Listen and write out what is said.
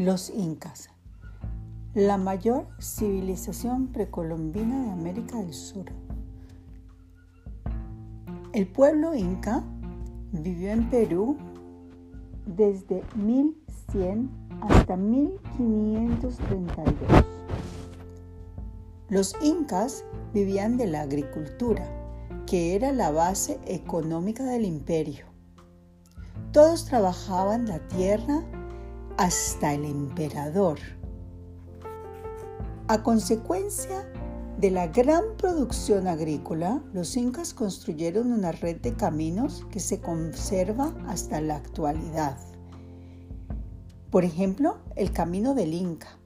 Los incas, la mayor civilización precolombina de América del Sur. El pueblo inca vivió en Perú desde 1100 hasta 1532. Los incas vivían de la agricultura, que era la base económica del imperio. Todos trabajaban la tierra hasta el emperador. A consecuencia de la gran producción agrícola, los incas construyeron una red de caminos que se conserva hasta la actualidad. Por ejemplo, el Camino del Inca,